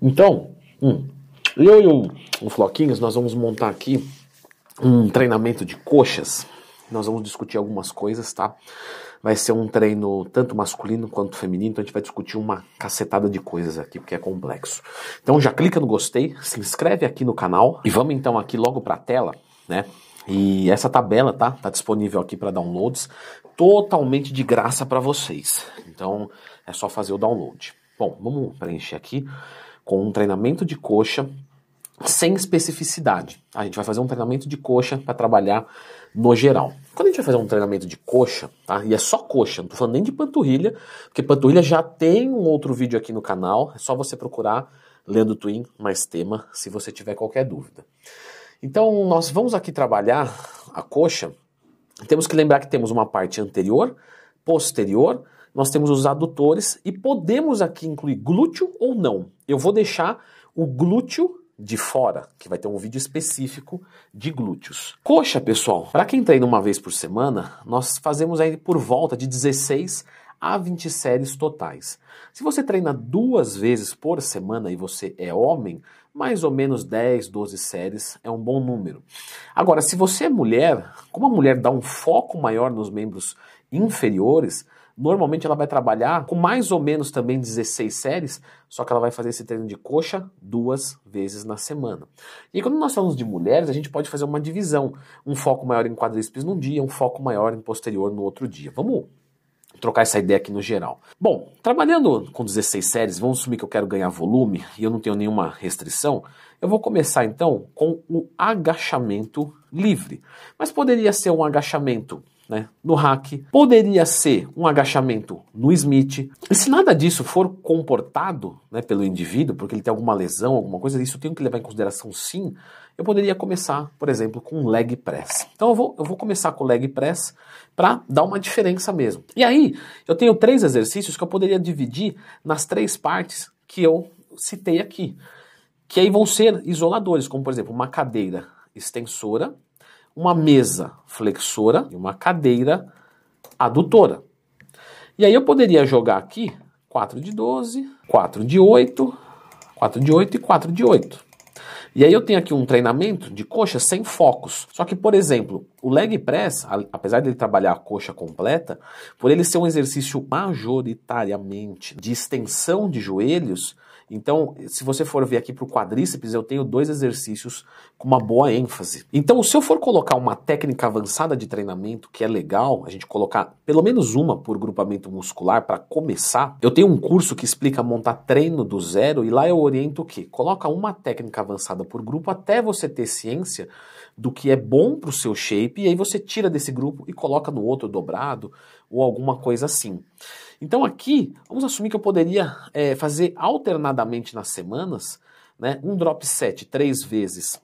Então, hum, eu e o, o Floquinhos, nós vamos montar aqui um treinamento de coxas. Nós vamos discutir algumas coisas, tá? Vai ser um treino tanto masculino quanto feminino, então a gente vai discutir uma cacetada de coisas aqui, porque é complexo. Então já clica no gostei, se inscreve aqui no canal e vamos então aqui logo para a tela, né? E essa tabela tá, tá disponível aqui para downloads, totalmente de graça para vocês. Então é só fazer o download. Bom, vamos preencher aqui com um treinamento de coxa sem especificidade. A gente vai fazer um treinamento de coxa para trabalhar no geral. Quando a gente vai fazer um treinamento de coxa, tá? E é só coxa, não tô falando nem de panturrilha, porque panturrilha já tem um outro vídeo aqui no canal, é só você procurar Lendo Twin mais tema, se você tiver qualquer dúvida. Então, nós vamos aqui trabalhar a coxa. Temos que lembrar que temos uma parte anterior, posterior, nós temos os adutores e podemos aqui incluir glúteo ou não. Eu vou deixar o glúteo de fora, que vai ter um vídeo específico de glúteos. Coxa, pessoal, para quem treina uma vez por semana, nós fazemos aí por volta de 16 a 20 séries totais. Se você treina duas vezes por semana e você é homem, mais ou menos 10, 12 séries é um bom número. Agora, se você é mulher, como a mulher dá um foco maior nos membros inferiores, Normalmente ela vai trabalhar com mais ou menos também 16 séries, só que ela vai fazer esse treino de coxa duas vezes na semana. E quando nós falamos de mulheres, a gente pode fazer uma divisão, um foco maior em quadríceps num dia, um foco maior em posterior no outro dia. Vamos trocar essa ideia aqui no geral. Bom, trabalhando com 16 séries, vamos assumir que eu quero ganhar volume e eu não tenho nenhuma restrição, eu vou começar então com o agachamento livre. Mas poderia ser um agachamento né, no hack, poderia ser um agachamento no Smith. E se nada disso for comportado né, pelo indivíduo, porque ele tem alguma lesão, alguma coisa, isso eu tenho que levar em consideração sim, eu poderia começar, por exemplo, com um leg press. Então eu vou, eu vou começar com o leg press para dar uma diferença mesmo. E aí, eu tenho três exercícios que eu poderia dividir nas três partes que eu citei aqui. Que aí vão ser isoladores, como por exemplo, uma cadeira extensora, uma mesa flexora e uma cadeira adutora. E aí eu poderia jogar aqui 4 de 12, 4 de 8, 4 de 8 e 4 de 8. E aí eu tenho aqui um treinamento de coxa sem focos. Só que, por exemplo, o leg press, apesar de ele trabalhar a coxa completa, por ele ser um exercício majoritariamente de extensão de joelhos, então, se você for ver aqui para o quadríceps, eu tenho dois exercícios com uma boa ênfase. Então, se eu for colocar uma técnica avançada de treinamento, que é legal, a gente colocar pelo menos uma por grupamento muscular para começar, eu tenho um curso que explica montar treino do zero e lá eu oriento o quê? Coloca uma técnica avançada por grupo até você ter ciência do que é bom para o seu shape e aí você tira desse grupo e coloca no outro dobrado ou alguma coisa assim. Então aqui, vamos assumir que eu poderia é, fazer alternadamente nas semanas, né, um drop set três vezes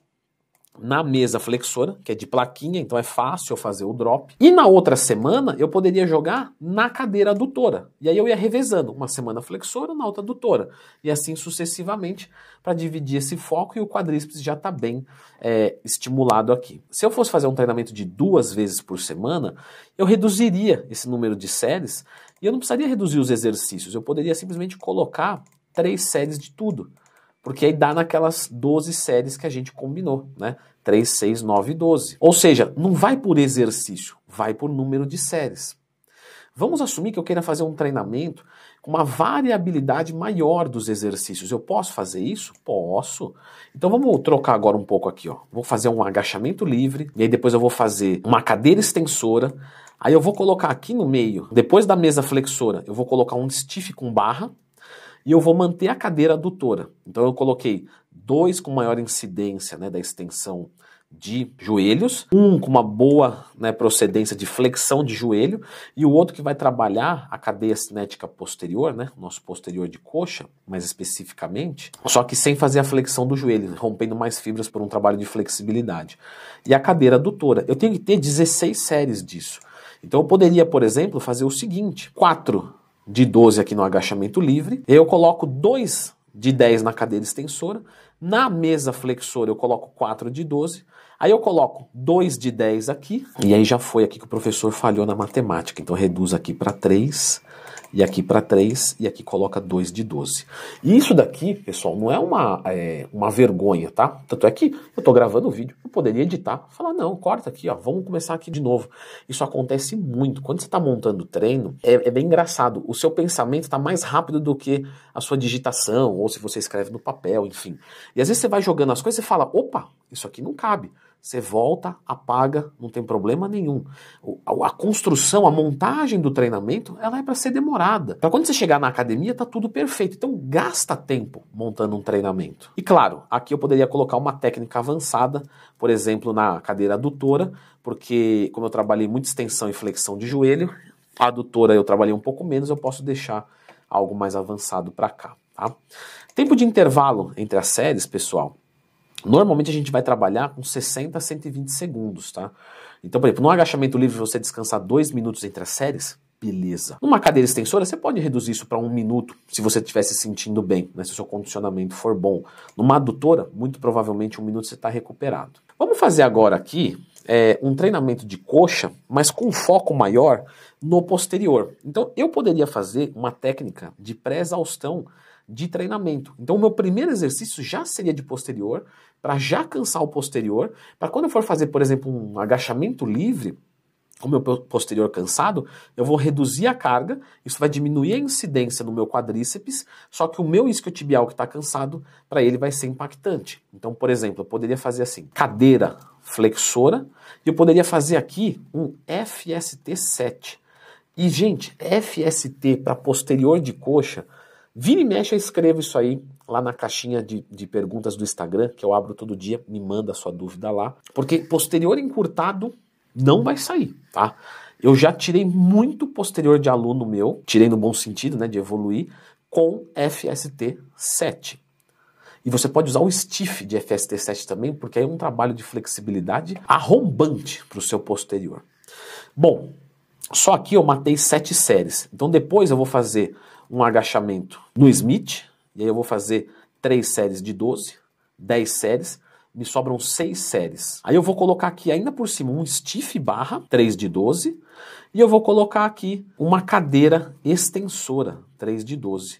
na mesa flexora, que é de plaquinha, então é fácil fazer o drop. E na outra semana eu poderia jogar na cadeira adutora. E aí eu ia revezando, uma semana flexora, na outra adutora. E assim sucessivamente, para dividir esse foco e o quadríceps já está bem é, estimulado aqui. Se eu fosse fazer um treinamento de duas vezes por semana, eu reduziria esse número de séries e eu não precisaria reduzir os exercícios, eu poderia simplesmente colocar três séries de tudo. Porque aí dá naquelas 12 séries que a gente combinou, né? 3, 6, 9 e 12. Ou seja, não vai por exercício, vai por número de séries. Vamos assumir que eu queira fazer um treinamento com uma variabilidade maior dos exercícios. Eu posso fazer isso? Posso. Então vamos trocar agora um pouco aqui, ó. Vou fazer um agachamento livre, e aí depois eu vou fazer uma cadeira extensora. Aí eu vou colocar aqui no meio, depois da mesa flexora, eu vou colocar um stiff com barra, e eu vou manter a cadeira adutora. Então eu coloquei dois com maior incidência né, da extensão de joelhos, um com uma boa né, procedência de flexão de joelho e o outro que vai trabalhar a cadeia cinética posterior, né, nosso posterior de coxa, mais especificamente, só que sem fazer a flexão do joelho, rompendo mais fibras por um trabalho de flexibilidade. E a cadeira adutora, eu tenho que ter 16 séries disso. Então eu poderia, por exemplo, fazer o seguinte: quatro de 12 aqui no agachamento livre. Eu coloco 2 de 10 na cadeira extensora. Na mesa flexora eu coloco 4 de 12. Aí eu coloco 2 de 10 aqui. E aí já foi aqui que o professor falhou na matemática. Então reduz aqui para 3 e aqui para 3, e aqui coloca 2 de 12. E isso daqui, pessoal, não é uma, é, uma vergonha, tá? Tanto é que eu tô gravando o vídeo, eu poderia editar, falar, não, corta aqui, ó, vamos começar aqui de novo. Isso acontece muito. Quando você tá montando treino, é, é bem engraçado. O seu pensamento tá mais rápido do que a sua digitação, ou se você escreve no papel, enfim. E às vezes você vai jogando as coisas e fala, opa, isso aqui não cabe. Você volta, apaga, não tem problema nenhum. A, construção, a montagem do treinamento, ela é para ser demorada. Para quando você chegar na academia, tá tudo perfeito. Então gasta tempo montando um treinamento. E claro, aqui eu poderia colocar uma técnica avançada, por exemplo, na cadeira adutora, porque como eu trabalhei muito extensão e flexão de joelho, a adutora eu trabalhei um pouco menos, eu posso deixar algo mais avançado para cá, tá? Tempo de intervalo entre as séries, pessoal, Normalmente a gente vai trabalhar com 60 a 120 segundos, tá? Então, por exemplo, no agachamento livre você descansar dois minutos entre as séries, beleza. Numa cadeira extensora, você pode reduzir isso para um minuto, se você estiver se sentindo bem, né, se o seu condicionamento for bom. Numa adutora, muito provavelmente um minuto você está recuperado. Vamos fazer agora aqui é, um treinamento de coxa, mas com foco maior no posterior. Então, eu poderia fazer uma técnica de pré-exaustão de treinamento. Então, o meu primeiro exercício já seria de posterior, para já cansar o posterior, para quando eu for fazer, por exemplo, um agachamento livre, o meu posterior cansado, eu vou reduzir a carga, isso vai diminuir a incidência no meu quadríceps, só que o meu isquiotibial que está cansado, para ele vai ser impactante. Então, por exemplo, eu poderia fazer assim, cadeira flexora, e eu poderia fazer aqui um FST 7. E, gente, FST para posterior de coxa, Vira e mexe, eu escrevo isso aí lá na caixinha de, de perguntas do Instagram, que eu abro todo dia, me manda a sua dúvida lá. Porque posterior encurtado não vai sair, tá? Eu já tirei muito posterior de aluno meu, tirei no bom sentido, né, de evoluir, com FST 7. E você pode usar o stiff de FST 7 também, porque aí é um trabalho de flexibilidade arrombante para o seu posterior. Bom, só aqui eu matei sete séries. Então depois eu vou fazer um agachamento no Smith, e aí eu vou fazer três séries de 12, 10 séries, me sobram seis séries. Aí eu vou colocar aqui ainda por cima um stiff barra, 3 de 12, e eu vou colocar aqui uma cadeira extensora, 3 de 12.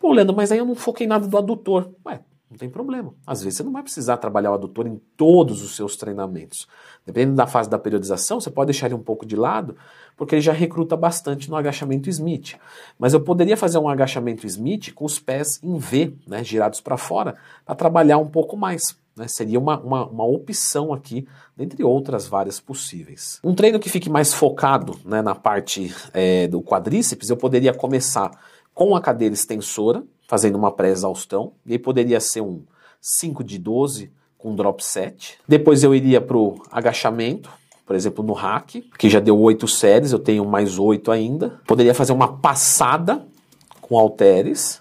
Pô, Leandro, mas aí eu não foquei nada do adutor. Ué, não tem problema. Às vezes você não vai precisar trabalhar o adutor em todos os seus treinamentos. Dependendo da fase da periodização, você pode deixar ele um pouco de lado, porque ele já recruta bastante no agachamento Smith. Mas eu poderia fazer um agachamento Smith com os pés em V, né, girados para fora, para trabalhar um pouco mais. Né? Seria uma, uma, uma, opção aqui, dentre outras várias possíveis. Um treino que fique mais focado né, na parte é, do quadríceps, eu poderia começar com a cadeira extensora, fazendo uma pré-exaustão, e aí poderia ser um 5 de 12 com drop set. Depois eu iria para o agachamento, por exemplo, no hack, que já deu 8 séries, eu tenho mais 8 ainda. Poderia fazer uma passada com halteres.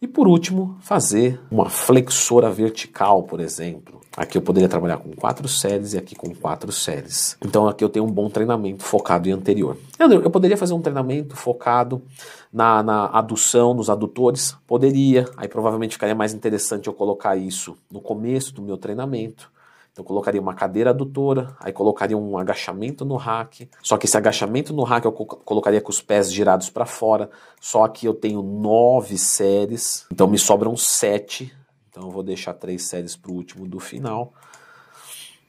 E por último, fazer uma flexora vertical, por exemplo. Aqui eu poderia trabalhar com quatro séries e aqui com quatro séries. Então aqui eu tenho um bom treinamento focado em anterior. Eu poderia fazer um treinamento focado na, na adução, nos adutores? Poderia. Aí provavelmente ficaria mais interessante eu colocar isso no começo do meu treinamento. Então colocaria uma cadeira adutora, aí colocaria um agachamento no rack. Só que esse agachamento no rack eu colocaria com os pés girados para fora. Só aqui eu tenho nove séries, então me sobram sete então eu vou deixar três séries para o último do final.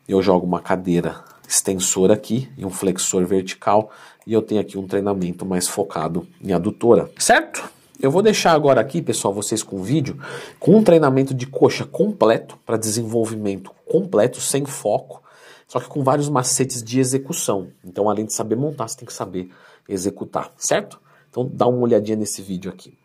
Eu jogo uma cadeira extensora aqui e um flexor vertical e eu tenho aqui um treinamento mais focado em adutora, certo? Eu vou deixar agora aqui, pessoal, vocês com o vídeo, com um treinamento de coxa completo, para desenvolvimento completo, sem foco, só que com vários macetes de execução. Então, além de saber montar, você tem que saber executar, certo? Então, dá uma olhadinha nesse vídeo aqui.